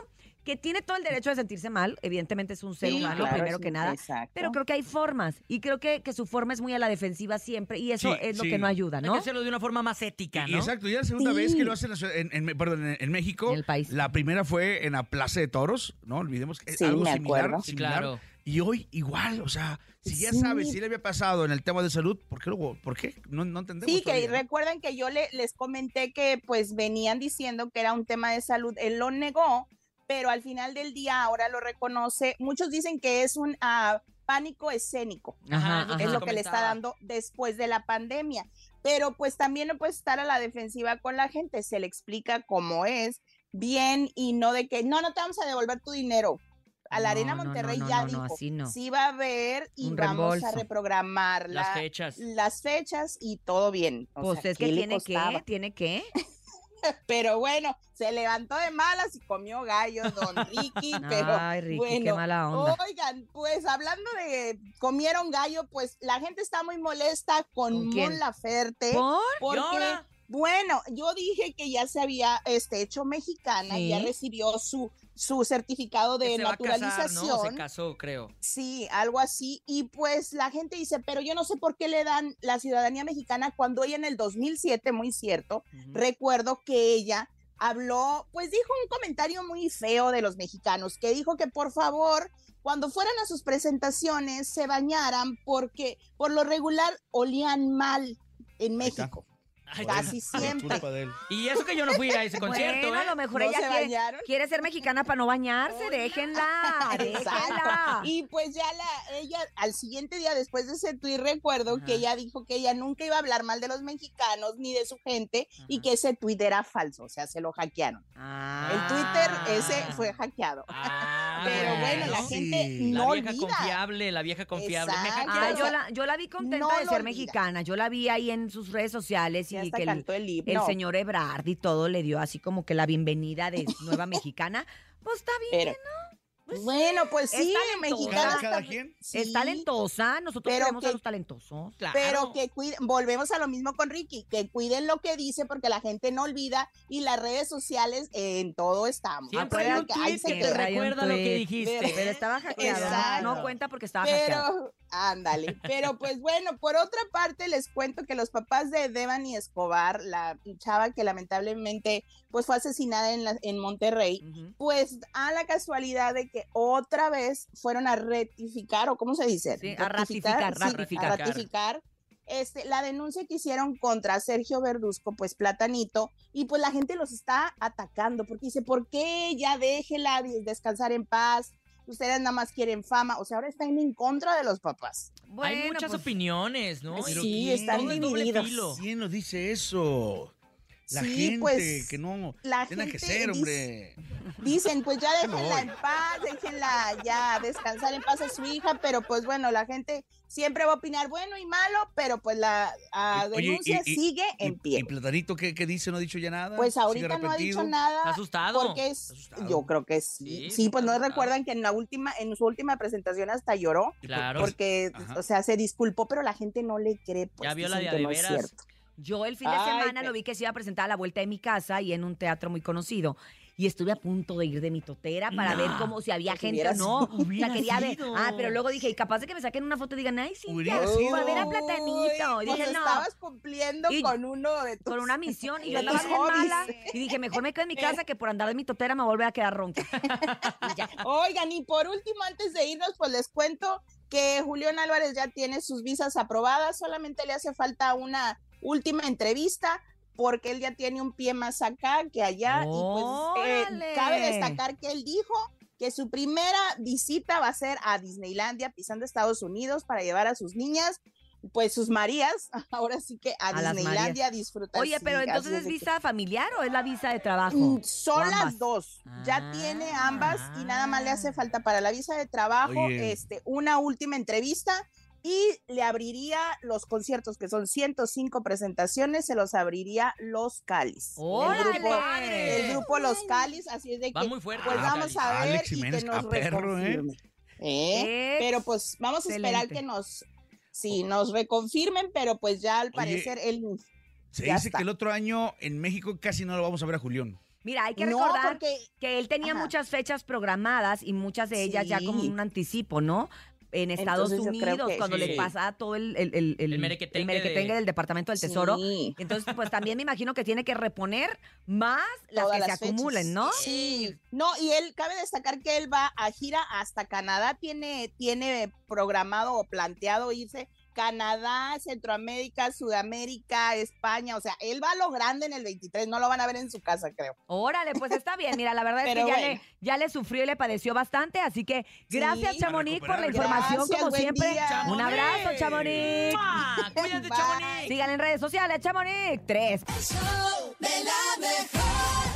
S6: que tiene todo el derecho de sentirse mal. Evidentemente es un ser
S14: Sí,
S6: humano,
S14: claro,
S6: primero
S14: sí,
S6: que nada.
S14: exacto.
S6: Pero creo que hay formas. Y creo que, que su forma es muy a la defensiva siempre. Y eso
S15: Sí,
S6: es lo
S15: sí.
S6: que no ayuda,
S5: Hay
S6: ¿no?
S5: que hacerlo de una forma más ética,
S15: Y-
S5: ¿no?
S15: Exacto, ya es la segunda vez que lo hacen en, la ciudad- en- perdón, en, en México.
S6: En el país.
S15: La primera fue en la Plaza de Toros, no olvidemos que es
S14: Sí,
S15: algo
S14: me
S15: similar, similar.
S5: claro.
S15: Y hoy igual, o sea, si ya
S14: Sí.
S15: sabes, si le había pasado en el tema de salud, ¿por qué? luego- ¿Por qué? No, no entendemos.
S14: Sí, que
S15: todavía, ¿no?
S14: recuerden que yo le- les comenté que pues venían diciendo que era un tema de salud. Él lo negó, pero al final del día ahora lo reconoce. Muchos dicen que es un ah, pánico escénico.
S6: Ajá,
S5: Ajá,
S6: ajá.
S14: es lo
S5: se
S14: que le está
S5: comentaba.
S14: dando después de la pandemia. Pero pues también no puede estar a la defensiva con la gente. Se le explica cómo es bien y no de que no, no te vamos a devolver tu dinero. A la
S6: No,
S14: Arena
S6: no,
S14: Monterrey
S6: no,
S14: ya
S6: no, no,
S14: dijo,
S6: así no.
S14: sí va a haber y
S6: Un
S14: vamos
S6: reembolso.
S14: a reprogramar
S5: Las
S14: la-
S5: fechas.
S14: las fechas y todo bien. O
S6: Pues
S14: sea,
S6: es que
S14: ¿qué le
S6: tiene que, tiene que.
S14: Pero bueno, se levantó de malas y comió gallos, don Ricky. pero
S6: Ay, Ricky,
S14: bueno,
S6: qué mala onda.
S14: Oigan, pues hablando de comieron gallo, pues la gente está muy molesta con,
S6: ¿Con?
S14: Mon Laferte.
S6: ¿Por?
S14: Porque, bueno, yo dije que ya se había este, hecho mexicana, y ya
S6: Sí.
S14: recibió su, su certificado
S5: Que
S14: de
S5: se va a casar,
S14: naturalización.
S5: ¿no? Se casó, creo.
S14: Sí, algo así. Y pues la gente dice, pero yo no sé por qué le dan la ciudadanía mexicana cuando ella en el 2007, muy cierto, recuerdo que ella habló, pues dijo un comentario muy feo de los mexicanos, que dijo que por favor, cuando fueran a sus presentaciones, se bañaran porque por lo regular olían mal en México.
S5: Ay,
S14: Casi siempre.
S5: Y eso que yo no fui a ese concierto,
S6: Bueno, a
S5: ¿eh?
S6: lo mejor
S14: ¿No
S6: ella
S14: se
S6: quiere, quiere ser mexicana para no bañarse. Déjenla, déjenla.
S14: Exacto. Y pues ya la, ella, al siguiente día después de ese tuit, recuerdo que ella dijo que ella nunca iba a hablar mal de los mexicanos ni de su gente y que ese tuit era falso, o sea, se lo hackearon.
S6: Ah.
S14: El Twitter ese fue hackeado.
S5: Ah,
S14: Pero bueno, la
S15: sí.
S14: gente
S5: La
S14: no
S5: vieja
S14: olvida.
S5: confiable, la vieja confiable. Me
S14: Exacto.
S5: hackearon.
S6: Ah, yo la, yo la vi contenta
S14: No
S6: de ser
S14: olvida.
S6: mexicana. Yo la vi ahí en sus redes sociales
S14: Y hasta
S6: que el,
S14: cantó el himno.
S6: el señor Ebrard y todo le dio así como que la bienvenida de nueva mexicana. Pues está bien,
S14: Pero, bueno, pues
S6: Es
S14: sí,
S6: talentosa.
S14: mexicana.
S15: Cada, quien.
S14: sí,
S6: es talentosa. Nosotros
S14: Pero
S6: queremos a
S14: que-
S6: los talentosos.
S5: Claro.
S14: Pero que cuiden, volvemos a lo mismo con Ricky, que cuiden lo que dice porque la gente no olvida y las redes sociales eh, en todo estamos.
S5: Siempre hay un
S14: que se
S5: que
S6: un
S5: recuerda lo que dijiste.
S6: Pero estaba hackeada.
S14: Exacto.
S6: No cuenta porque estaba.
S14: Pero, Ándale, pero pues bueno, por otra parte les cuento que los papás de Devani Escobar, la chava que lamentablemente pues fue asesinada en, la- en Monterrey, pues a la casualidad de que otra vez fueron a rectificar, o cómo se dice,
S6: Sí, a ratificar,
S14: Sí,
S6: ratificar.
S14: a ratificar este, la denuncia que hicieron contra Sergio Verduzco, pues Platanito, y pues la gente los está atacando, porque dice, ¿por qué ya déjela des- descansar en paz? Ustedes nada más quieren fama, o sea, ahora están en contra de los papás.
S5: Hay muchas opiniones, ¿no?
S14: Sí, están divididos.
S3: ¿Quién nos dice eso? La
S14: Sí,
S3: gente
S14: pues,
S3: que no
S14: la
S3: tiene que ser, hombre.
S14: Dicen, pues ya déjenla en paz, déjenla ya descansar en paz a su hija, pero pues bueno, la gente siempre va a opinar bueno y malo, pero pues la denuncia
S3: y-
S14: sigue
S3: y-
S14: en pie.
S3: ¿Y Platanito qué, qué dice? ¿No ha dicho ya nada?
S14: Pues
S3: ¿Sigue
S14: ahorita no ha dicho nada.
S5: Está asustado.
S14: Porque es, yo creo que sí. Sí, pues no recuerdan que en la última, en su última presentación hasta lloró.
S5: Claro.
S14: Porque,
S5: Ajá.
S14: o sea, se disculpó, pero la gente no le cree. Pues,
S5: Ya vio la de
S14: no es cierto.
S6: Yo el fin de
S14: Ay,
S6: semana lo vi que se iba a presentar a la vuelta de mi casa y en un teatro muy conocido. Y estuve a punto de ir de mi totera para
S5: No.
S6: ver cómo si había gente o no. O sea, quería ver. Ah, pero luego dije, y capaz de que me saquen una foto y digan, ay, sí,
S3: Hubieras
S6: para ver a Platanito. Y
S14: pues
S6: dije, no.
S14: estabas cumpliendo
S6: Y-
S14: con uno de tus,
S6: Con una misión y yo andaba bien mala. Y dije, mejor me quedo en mi casa que por andar de mi totera me vuelve a quedar ronca.
S14: Oigan, y por último, antes de irnos, pues les cuento que Julián Álvarez ya tiene sus visas aprobadas, solamente le hace falta una última entrevista porque él ya tiene un pie más acá que allá y pues eh, cabe destacar que él dijo que su primera visita va a ser a Disneylandia pisando Estados Unidos para llevar a sus niñas pues sus Marías, ahora sí que a,
S6: A
S14: Disneylandia a disfrutar.
S6: Oye, pero entonces
S14: es de que-
S6: visa familiar o es la visa de trabajo?
S14: Mm, Son las dos. Ya tiene ambas y nada más le hace falta para la visa de trabajo
S6: Oye.
S14: este, una última entrevista y le abriría los conciertos, que son 105 presentaciones, se los abriría Los Calis. El grupo, el grupo Los Calis, así es de
S5: Va
S14: que
S5: muy fuerte
S14: pues vamos a ver
S3: Alex
S14: y
S3: Jiménez,
S14: que nos
S3: a perro, ¿eh?
S14: reconfirme. ¿Eh? Pero pues vamos a esperar que nos, sí, nos reconfirmen, pero pues ya al
S3: Oye,
S14: parecer él
S3: Se
S14: ya
S3: dice
S14: está.
S3: que el otro año en México casi no lo vamos a ver a Julián.
S6: Mira, hay que
S14: No,
S6: recordar
S14: porque-
S6: que él tenía
S14: Ajá.
S6: muchas fechas programadas y muchas de ellas ya como un anticipo, ¿no? En Estados
S14: Entonces,
S6: Unidos, cuando
S5: sí.
S6: le pasa todo el, el, el, el,
S5: El merequetengue
S6: el merequetengue
S5: de-
S6: del Departamento del Tesoro.
S14: Sí.
S6: Entonces, pues también me imagino que tiene que reponer más las
S14: todas
S6: que se
S14: fechas.
S6: acumulen, ¿no?
S14: Sí. No, y él, cabe destacar que él va a gira hasta Canadá, tiene, tiene programado o planteado irse Canadá, Centroamérica, Sudamérica, España, o sea, él va a lo grande en el 23, no lo van a ver en su casa, creo.
S6: Órale, pues está bien. Mira, la verdad es que ya,
S14: bueno.
S6: le, ya le sufrió y le padeció bastante. Así que gracias,
S14: Sí.
S6: Chamonix, por la información,
S14: Gracias,
S6: como siempre.
S14: día.
S6: Un abrazo, Chamonix.
S5: ¡Mua! ¡Cuídate. Chamonix!
S6: Sigan en redes sociales, Chamonix. Tres.
S2: El show de la mejor.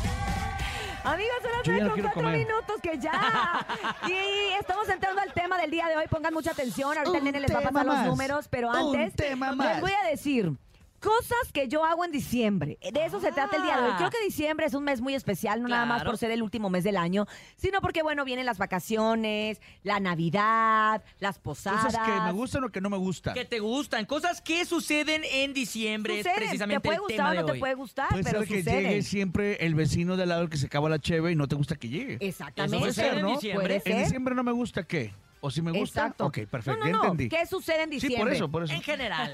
S6: Amigos, las
S3: Yo ya no
S6: con
S3: quiero
S6: cuatro
S3: comer.
S6: minutos que ya. Y estamos entrando al tema del día de hoy. Pongan mucha atención. Ahorita el
S15: Un
S6: nene les va a
S15: tema
S6: pasar los números, pero
S15: Un
S6: antes
S15: tema
S6: les
S15: más.
S6: voy a decir. Cosas que yo hago en diciembre. De eso se trata el día de hoy.
S5: Ah.
S6: Creo que diciembre es un mes muy especial, no nada más por ser el último mes del año, sino porque, bueno, vienen las vacaciones, la Navidad, las posadas.
S3: Cosas que me gustan o que no me gustan.
S5: que te gustan, cosas que suceden en diciembre es
S6: Suceden.
S5: precisamente
S6: Te puede
S5: el
S6: gustar
S5: tema
S6: o
S5: de
S6: no te puede gustar,
S3: Puede
S6: pero
S3: ser que
S6: suceden.
S3: llegue siempre el vecino de al lado el que se acaba la cheve y no te gusta que llegue.
S6: Exactamente.
S3: Puede ser,
S5: en
S3: ¿no?
S5: diciembre.
S6: Puede
S3: En diciembre no me gusta qué. ¿O si me gusta?
S6: Exacto.
S3: Ok, perfecto,
S6: No, no,
S3: ya
S6: no.
S3: entendí.
S6: ¿Qué sucede en
S3: Sí,
S6: diciembre?
S3: por eso, por eso.
S5: En general.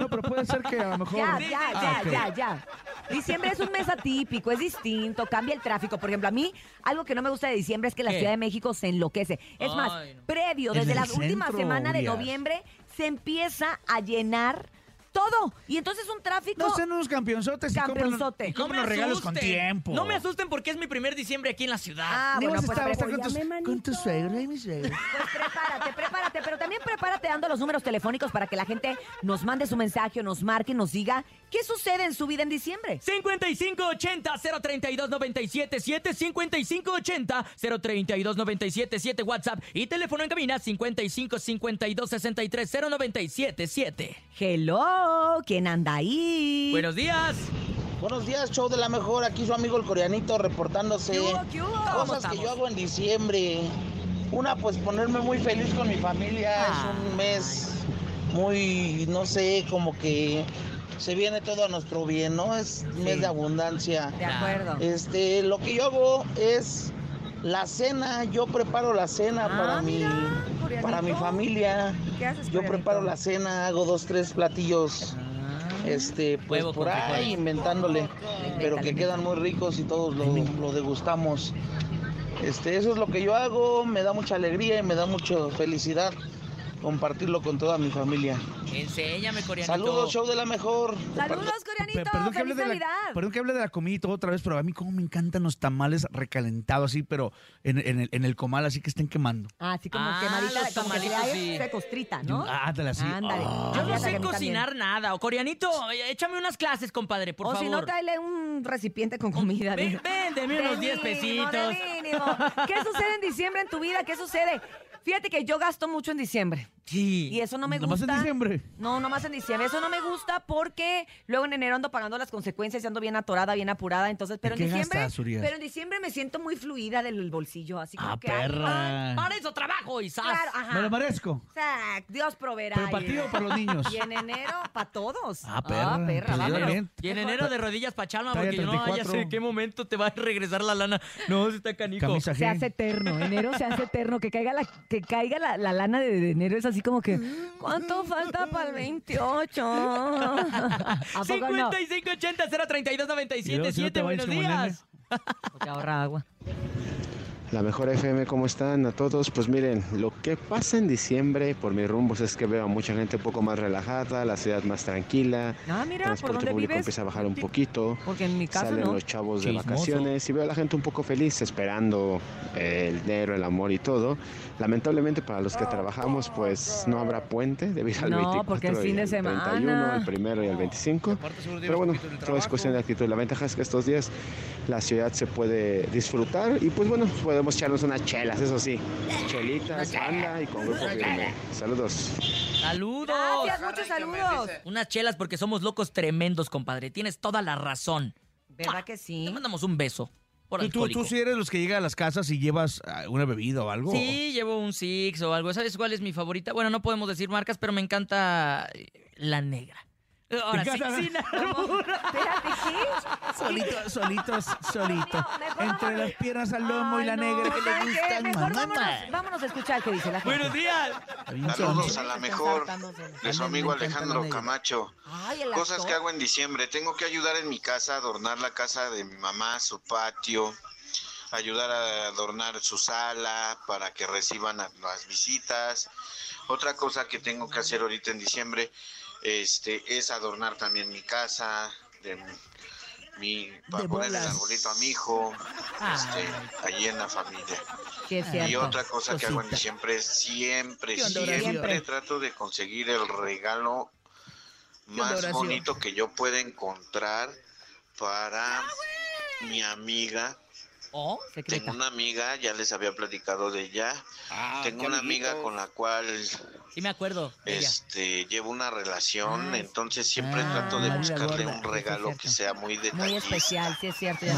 S3: No, pero puede ser que a lo mejor...
S6: Ya,
S5: Sí,
S6: ya,
S5: sí,
S6: ya,
S3: sí.
S6: ya, ya. Diciembre es un mes atípico, es distinto, cambia el tráfico. Por ejemplo, a mí, algo que no me gusta de diciembre es que la
S5: ¿Qué?
S6: Ciudad de México se enloquece. Es más,
S5: Ay,
S6: previo, desde la última semana de noviembre, se empieza a llenar todo. Y entonces un tráfico...
S3: No sean unos campeonzotes
S6: Campeonzote.
S3: y
S6: No
S3: compren
S5: me
S3: los regalos con tiempo.
S5: No me asusten porque es mi primer diciembre aquí en la ciudad.
S6: Ah, bueno, pues,
S3: estar- estar con, tus, con tu suegro y mi suegro.
S6: Pues prepárate, prepárate, pero también prepárate dando los números telefónicos para que la gente nos mande su mensaje o nos marque nos diga qué sucede en su vida en diciembre.
S5: 5580-032-977, 5580-032-977, WhatsApp y teléfono en cabina 5552-630977.
S6: Hello, ¿quién anda ahí?
S5: Buenos días.
S16: Buenos días, show de la mejor. Aquí su amigo el coreanito reportándose.
S6: ¿Qué hubo, qué hubo?
S5: ¿Cómo
S16: Cosas que yo hago en diciembre. Una, pues ponerme muy feliz con mi familia.
S6: Ah.
S16: Es un mes muy, no sé, como que se viene todo a nuestro bien, ¿no? Es mes de abundancia.
S6: De acuerdo.
S16: Este, lo que yo hago es la cena. Yo preparo la cena
S6: Ah,
S16: para mi
S6: mira?
S16: Para mi familia.
S6: ¿Qué haces,
S16: Yo preparo la cena, hago dos, tres platillos. Este, pues por ahí
S5: frijoles.
S16: inventándole, pero que quedan muy ricos y todos lo, lo degustamos. Este, eso es lo que yo hago, me da mucha alegría y me da mucha felicidad compartirlo con toda mi familia.
S5: Enséñame, coreanito.
S16: Saludos, show de la mejor.
S6: Saludos, coreanito.
S7: Perdón que, hable
S6: ¡Feliz
S7: de la, perdón que hable de la comida y todo otra vez, pero a mí como me encantan los tamales recalentados así, pero en, en el, en el comal así que estén quemando.
S6: Ah, así como
S5: Ah,
S6: quemadita,
S5: los
S6: como que se
S5: sí.
S6: costrita, ¿no?
S7: Ah, ándale así.
S6: Ándale.
S7: Ah.
S5: Yo no sé cocinar nada. O coreanito, échame unas clases, compadre, por
S6: o
S5: favor.
S6: si no, tráele un recipiente con comida.
S5: Ven,
S6: dile.
S5: ven, deme unos 10
S6: mínimo,
S5: pesitos.
S6: de mínimo. ¿Qué sucede en diciembre en tu vida? ¿Qué sucede? Fíjate que yo gasto mucho en diciembre.
S5: Sí.
S6: Y eso no me
S7: ¿Nomás en
S6: gusta.
S7: diciembre?
S6: No, nomás en diciembre. Eso no me gusta porque luego en enero ando pagando las consecuencias y ando bien atorada, bien apurada. Entonces, pero en diciembre.
S7: gastas,
S6: pero en diciembre me siento muy fluida del bolsillo. Así como
S7: Ah,
S6: que. ay,
S7: perra.
S5: Para eso trabajo, Isaac.
S6: Claro, ajá.
S7: Me lo merezco.
S6: Sea, Dios proveerá.
S7: ¿Pero para
S6: Y-
S7: ti o para los niños?
S6: Y en enero, para todos.
S7: Ah, perra.
S6: perra,
S7: Pues
S6: vámonos.
S5: Y en enero de rodillas pa' Chalma, porque yo no, ya
S7: 34.
S5: sé en qué momento te va a regresar la lana. No, si está canico.
S7: Camisa
S6: Se hace eterno, enero se hace eterno, que caiga la, que caiga la, la lana de, de enero es así como que, ¿cuánto falta para el 28? ¿A poco no?
S5: 5580 032
S7: Y luego, si no te
S5: 977
S7: vayas
S5: Buenos días.
S6: Porque ahorra agua.
S17: La mejor FM, ¿cómo están a todos? Pues miren, lo que pasa en diciembre por mis rumbos es que veo a mucha gente un poco más relajada, la ciudad más tranquila,
S6: Ah, mira, ¿por
S17: transporte
S6: dónde
S17: público
S6: vives?
S17: empieza a bajar un poquito,
S6: Porque en mi caso
S17: salen
S6: no.
S17: los chavos de
S7: Chismoso.
S17: vacaciones y veo a la gente un poco feliz esperando el dinero, el amor y todo. Lamentablemente para los que trabajamos pues no habrá puente debido al
S6: No,
S17: 24
S6: porque es fin
S17: y
S6: de
S17: el 31,
S6: semana.
S17: el primero y el 25.
S7: Aparte, seguro
S17: Pero bueno,
S7: el
S17: todo es cuestión de actitud. La ventaja es que estos días la ciudad se puede disfrutar y pues bueno, podemos echarnos unas chelas, eso sí. Chelitas, banda y con grupo firme. Saludos.
S5: Saludos.
S6: Gracias, muchos saludos.
S5: Unas chelas porque somos locos tremendos, compadre. Tienes toda la razón.
S6: ¿Verdad que sí?
S5: Te mandamos un beso. Por
S7: ¿Tú, tú, sí eres los que llegan a las casas y llevas ah, una bebida o algo?
S5: Sí, llevo un Six o algo. ¿Sabes cuál es mi favorita? Bueno, no podemos decir marcas, pero me encanta eh, la negra. Ahora sí, sin.
S6: Espérate, ¿qué?
S7: Solitos, solitos, solitos.
S6: mejor
S7: Entre
S6: vámonos.
S7: las piernas al lomo y la
S6: Ay, no,
S7: negra que le
S6: ¿saben qué?
S7: gustan.
S6: Mejor vámonos, vámonos a escuchar qué dice la gente.
S5: Buenos días.
S18: Saludos a la mejor de su amigo Alejandro Camacho.
S6: Ay, el
S18: Cosas
S6: actor.
S18: que hago en diciembre. Tengo que ayudar en mi casa, adornar la casa de mi mamá, su patio, ayudar a adornar su sala para que reciban a las visitas. Otra cosa que tengo que hacer ahorita en diciembre este, es adornar también mi casa, de mi, para
S6: De
S18: poner el arbolito a mi hijo, este, allí en la familia. Y otra cosa que hago en es siempre,
S6: ¿Qué onda,
S18: siempre,
S6: Horacio?
S18: trato de conseguir el regalo más bonito que yo pueda encontrar para mi amiga.
S5: ¿Oh?
S18: Tengo una amiga, ya les había platicado de ella. Tengo una amiga con la cual
S5: Sí me acuerdo. ella.
S18: este llevo una relación,
S6: Ah,
S18: entonces siempre
S6: ah,
S18: trato de buscarle
S6: Gorda,
S18: un
S6: sí, es
S18: regalo que sea muy
S6: Muy
S18: detallista.
S6: especial, sí es cierto. Ya.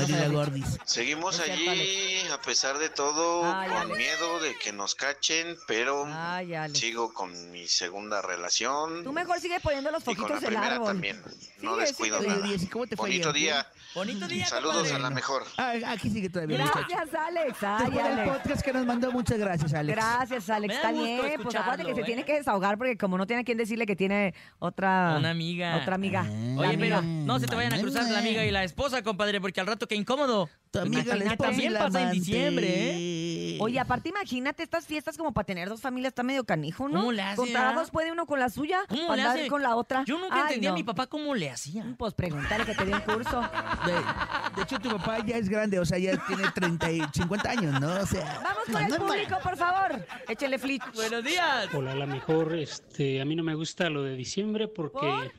S18: Seguimos
S6: Es cierto,
S18: allí a pesar de todo,
S6: Ay,
S18: con
S6: Alex.
S18: miedo de que nos cachen, pero
S6: Ay,
S18: sigo con mi segunda relación.
S6: Tú mejor sigue poniendo los
S18: Y con la
S6: foquitos del
S18: primera
S6: árbol.
S18: también. No descuido
S6: sigue.
S18: nada.
S7: Oye, ¿y cómo te fue
S18: Bonito día.
S5: Bonito día,
S18: Saludos
S5: compadre.
S18: a la mejor.
S7: Ah, aquí sigue todavía. muchacho.
S6: Gracias, Alex. Ay, Alex.
S7: podcast que nos mandó, muchas gracias, Alex.
S6: Gracias, Alex. Está bien. Pues acuérdate que se tiene
S5: ¿eh?
S6: que desahogar porque como no tiene a quien decirle que tiene otra...
S5: Una amiga.
S6: Otra amiga. La
S5: Oye,
S6: amiga.
S5: pero no se te vayan a cruzar la amiga y la esposa, compadre, porque al rato qué incómodo.
S7: Tu amiga, y
S5: también
S7: la
S5: pasa en diciembre, ¿eh?
S6: Oye, aparte imagínate estas fiestas como para tener dos familias, está medio canijo, ¿no?
S5: ¿Cómo le hace,
S6: Contra
S5: ah?
S6: dos puede uno con la suya,
S5: ¿Cómo
S6: para
S5: le
S6: andar
S5: hace?
S6: con la otra.
S5: Yo nunca
S6: Ay,
S5: entendí a mi papá cómo le hacía.
S6: Pues pregúntale que te dio un curso.
S7: De, de hecho, tu papá ya es grande, o sea, ya tiene 30 y 50 años, ¿no? O sea,
S6: Vamos con el público, por favor. Échele flit.
S5: Buenos días.
S19: Hola, a la mejor, este, a mí no me gusta lo de diciembre porque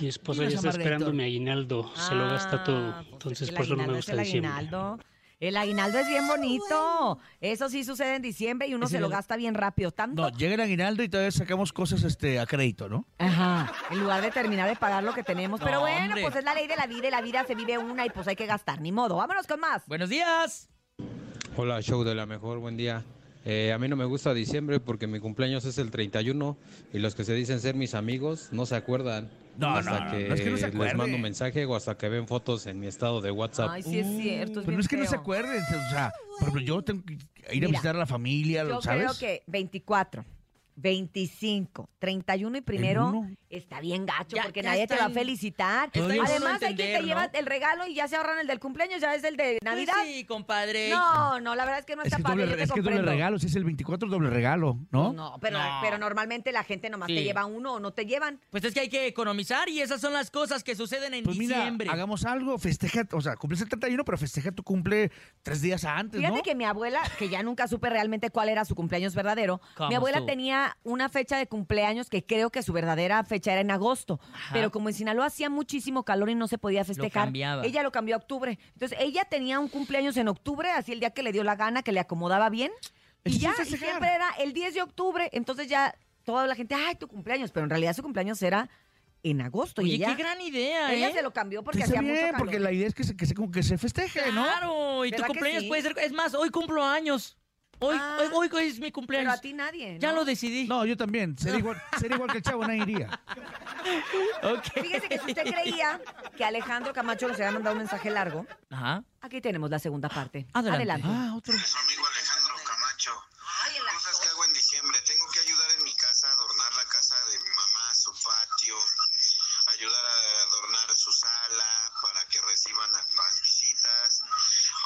S19: mi esposa ya está esperando mi aguinaldo, se lo gasta todo, entonces
S6: El
S19: por eso no me gusta
S6: el
S19: diciembre.
S6: aguinaldo. El aguinaldo es bien bonito. Eso sí sucede en diciembre y uno se lo gasta bien rápido. Tanto.
S7: no, llega el aguinaldo y todavía sacamos cosas este, a crédito, ¿no?
S6: Ajá. En lugar de terminar de pagar lo que tenemos. Pero
S5: No,
S6: bueno,
S5: hombre.
S6: pues es la ley de la vida y la vida se vive una y pues hay que gastar. Ni modo. Vámonos con más.
S5: Buenos días.
S20: Hola, show de la mejor, buen día. Eh, a mí no me gusta diciembre porque mi cumpleaños es el 31 y los que se dicen ser mis amigos no se acuerdan.
S7: No,
S20: hasta
S7: no, no,
S20: que,
S7: no es que no se
S20: les mando un mensaje o hasta que ven fotos en mi estado de WhatsApp.
S6: Ay, sí es cierto. Es
S7: Pero no es que no se acuerden, o sea, por ejemplo, yo tengo que ir a
S6: Mira,
S7: visitar a la familia,
S6: Yo
S7: ¿sabes?
S6: creo que 24, 25, 31 y primero está bien gacho
S5: Ya-
S6: porque
S5: ya
S6: nadie te va a felicitar. Además, hay quien te lleva el regalo y ya se ahorran el del cumpleaños, ya es el de Navidad.
S5: Pues sí, compadre.
S6: No, no, la verdad es que no
S7: Es
S6: está
S7: que,
S6: padre.
S7: doble,
S6: te
S7: es que doble regalo, si es el 24 doble regalo, ¿no?
S6: No, pero,
S5: No.
S6: pero normalmente la gente nomás te
S5: Sí.
S6: lleva uno o no te llevan.
S5: Pues es que hay que economizar y esas son las cosas que suceden en
S7: Pues mira,
S5: diciembre.
S7: hagamos algo, festeja, o sea, cumples el 31, pero festeja tu cumple tres días antes,
S6: Fíjate
S7: ¿no?
S6: que mi abuela, que ya nunca supe realmente cuál era su cumpleaños verdadero,
S5: ¿Cómo
S6: mi abuela tenía una fecha de cumpleaños que creo que su verdadera fecha era en agosto. Pero como en Sinaloa hacía muchísimo calor y no se podía festejar, ella lo cambió a octubre. Entonces ella tenía un cumpleaños en octubre, así el día que le dio la gana, que le acomodaba bien. Y ya, y siempre era el 10 de octubre. Entonces ya toda la gente, ay, tu cumpleaños. Pero en realidad su cumpleaños era en agosto.
S5: Oye,
S6: y ella,
S5: qué gran idea,
S6: ella
S5: ¿eh?
S6: se lo cambió porque hacía
S7: bien,
S6: mucho calor.
S7: porque la idea es que se, que se, como que se festeje, ¿no?
S5: Claro, y tu
S6: ¿Verdad que
S5: cumpleaños
S6: sí?
S5: puede ser. Es más, hoy cumplo años. Hoy,
S6: Ah,
S5: hoy, hoy es mi
S6: Pero
S5: cumpleaños.
S6: a ti nadie,
S5: Ya
S6: ¿no?
S5: lo decidí.
S7: No, yo también. Sería igual, sería igual que el chavo, nadie iría.
S6: Fíjese que si usted creía que Alejandro Camacho nos había mandado un mensaje largo,
S5: Ajá.
S6: aquí tenemos la segunda parte.
S5: Adelante.
S7: Ah, otro.
S18: Su amigo Alejandro Camacho. Cosas que hago en diciembre. Tengo que ayudar en mi casa, adornar la casa de mi mamá, su patio, ayudar a adornar su sala para que reciban a las visitas.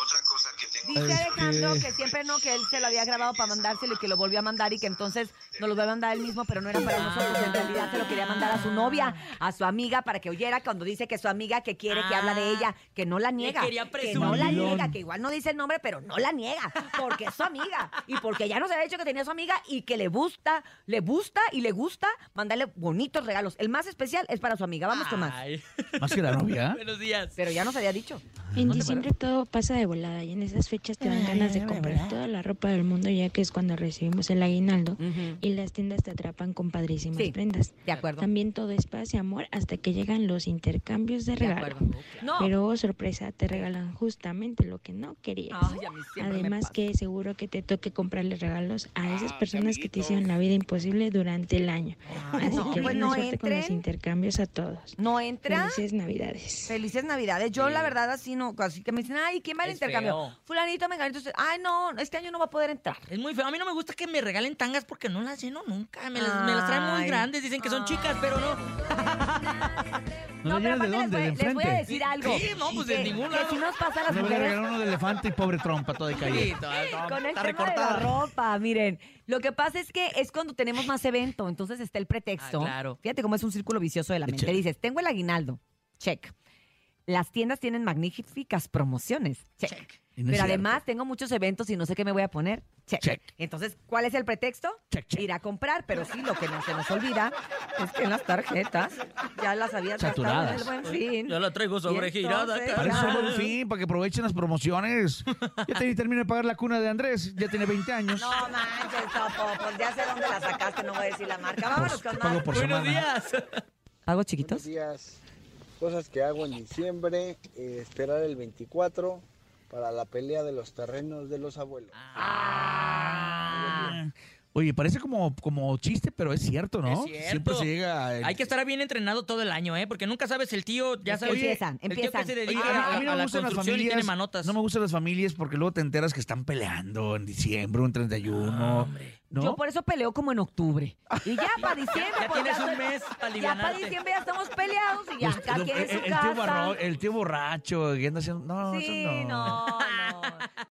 S18: Otra cosa que tengo
S6: Dice
S7: Es
S6: Alejandro
S7: que-
S6: que siempre no, que él se lo había grabado para mandárselo y que lo volvió a mandar y que entonces nos lo va a mandar él mismo, pero no era para nosotros. En realidad se lo quería mandar a su novia, a su amiga, para que oyera cuando dice que su amiga que quiere que habla de ella, que no la niega.
S5: quería
S6: que no la niega, que igual no dice el nombre, pero no la niega, porque es su amiga. Y porque ya nos había dicho que tenía su amiga y que le gusta, le gusta y le gusta mandarle bonitos regalos. El más especial es para su amiga. Vamos con más.
S5: Ay.
S7: Más que la novia.
S5: Buenos días.
S6: Pero ya nos había dicho.
S21: En diciembre todo pasa de volada y en esas fechas te dan ganas de comprar toda la ropa del mundo ya que es cuando recibimos el aguinaldo y las tiendas te atrapan con padrísimas
S6: Sí,
S21: prendas.
S6: De acuerdo.
S21: También todo es paz y amor hasta que llegan los intercambios de
S6: De
S21: regalo.
S6: acuerdo. No.
S21: Pero oh, sorpresa, te regalan justamente lo que no querías.
S6: Ay, a mí siempre me
S21: Además que seguro que te toque comprarle regalos a esas personas que te hicieron la vida imposible durante el año. Así
S6: no,
S21: que
S6: pues
S21: buena
S6: no
S21: suerte con los intercambios a todos.
S6: No entra.
S21: Felices Navidades.
S6: Felices Navidades. Yo, la verdad, así no, así que me dicen, ay, ¿quién va al intercambio?
S5: feo.
S6: Fulanito, menganito. Entonces, ay, no, este año no va a poder entrar.
S5: Es muy feo. A mí no me gusta que me regalen tangas porque no las lleno nunca. Me las, me las traen muy grandes. Dicen que son chicas, pero no.
S7: ¿No,
S6: pero
S7: llenas de dónde? ¿De
S6: les voy, les voy a
S7: enfrente?
S6: decir algo.
S5: Sí, no, pues de
S6: que,
S5: ningún
S6: que
S5: lado.
S6: si nos pasa a las
S7: No
S6: mujeres
S7: uno de elefante y pobre trompa toda de
S5: Sí, toda- toda-
S6: con el
S5: está
S6: tema de la ropa. Miren, lo que pasa es que es cuando tenemos más evento, entonces está el pretexto.
S5: Ah, claro.
S6: Fíjate cómo es un círculo vicioso de la mente. Dices, tengo el aguinaldo. Check. Las tiendas tienen magníficas promociones. Check.
S7: No
S6: Pero además tengo muchos eventos y no sé qué me voy a poner. Check.
S7: Check.
S6: Entonces, ¿cuál es el pretexto?
S7: Check, check.
S6: Ir a comprar, pero sí, lo que no se nos olvida es que las tarjetas ya las había gastado en el
S7: Saturadas.
S6: buen fin.
S5: Yo la traigo sobregirada.
S7: Para eso es
S6: ya-
S7: el buen fin, para que aprovechen las promociones. Ya te terminé de pagar la cuna de Andrés, ya tiene 20 años.
S6: No manches, Topo, pues ya sé dónde la sacaste, no voy a decir la marca. Vámonos
S7: Pues,
S6: con
S7: pago
S6: más.
S5: Buenos
S7: semana.
S5: días.
S6: ¿Pagos chiquitos?
S22: días. Cosas que hago en diciembre, eh, esperar el 24 para la pelea de los terrenos de los abuelos.
S7: Ah. Oye, parece como, como chiste, pero es cierto, ¿no?
S5: Es cierto.
S7: Siempre se llega. el-
S5: Hay que estar bien entrenado todo el año, ¿eh? Porque nunca sabes el tío, ya
S6: Es que
S5: sabes.
S6: empiezan,
S5: el tío
S6: empiezan.
S5: que se
S7: Oye,
S5: dedica
S7: mí-
S5: a,
S7: a mí no
S5: a
S7: me
S5: la
S7: gustan las
S5: construcción y tiene
S7: familias.
S5: manotas.
S7: No me gustan las familias porque luego te enteras que están peleando en diciembre, un 31. ¿no?
S6: Yo por eso peleo como en octubre. Y ya para diciembre.
S5: Ya
S6: pues,
S5: tienes un mes para
S6: Ya para diciembre ya estamos peleados y ya cada en
S7: el,
S6: su
S7: el tío
S6: casa.
S7: barro- el tío borracho, anda haciendo. No,
S6: Sí,
S7: eso no.
S6: no, no.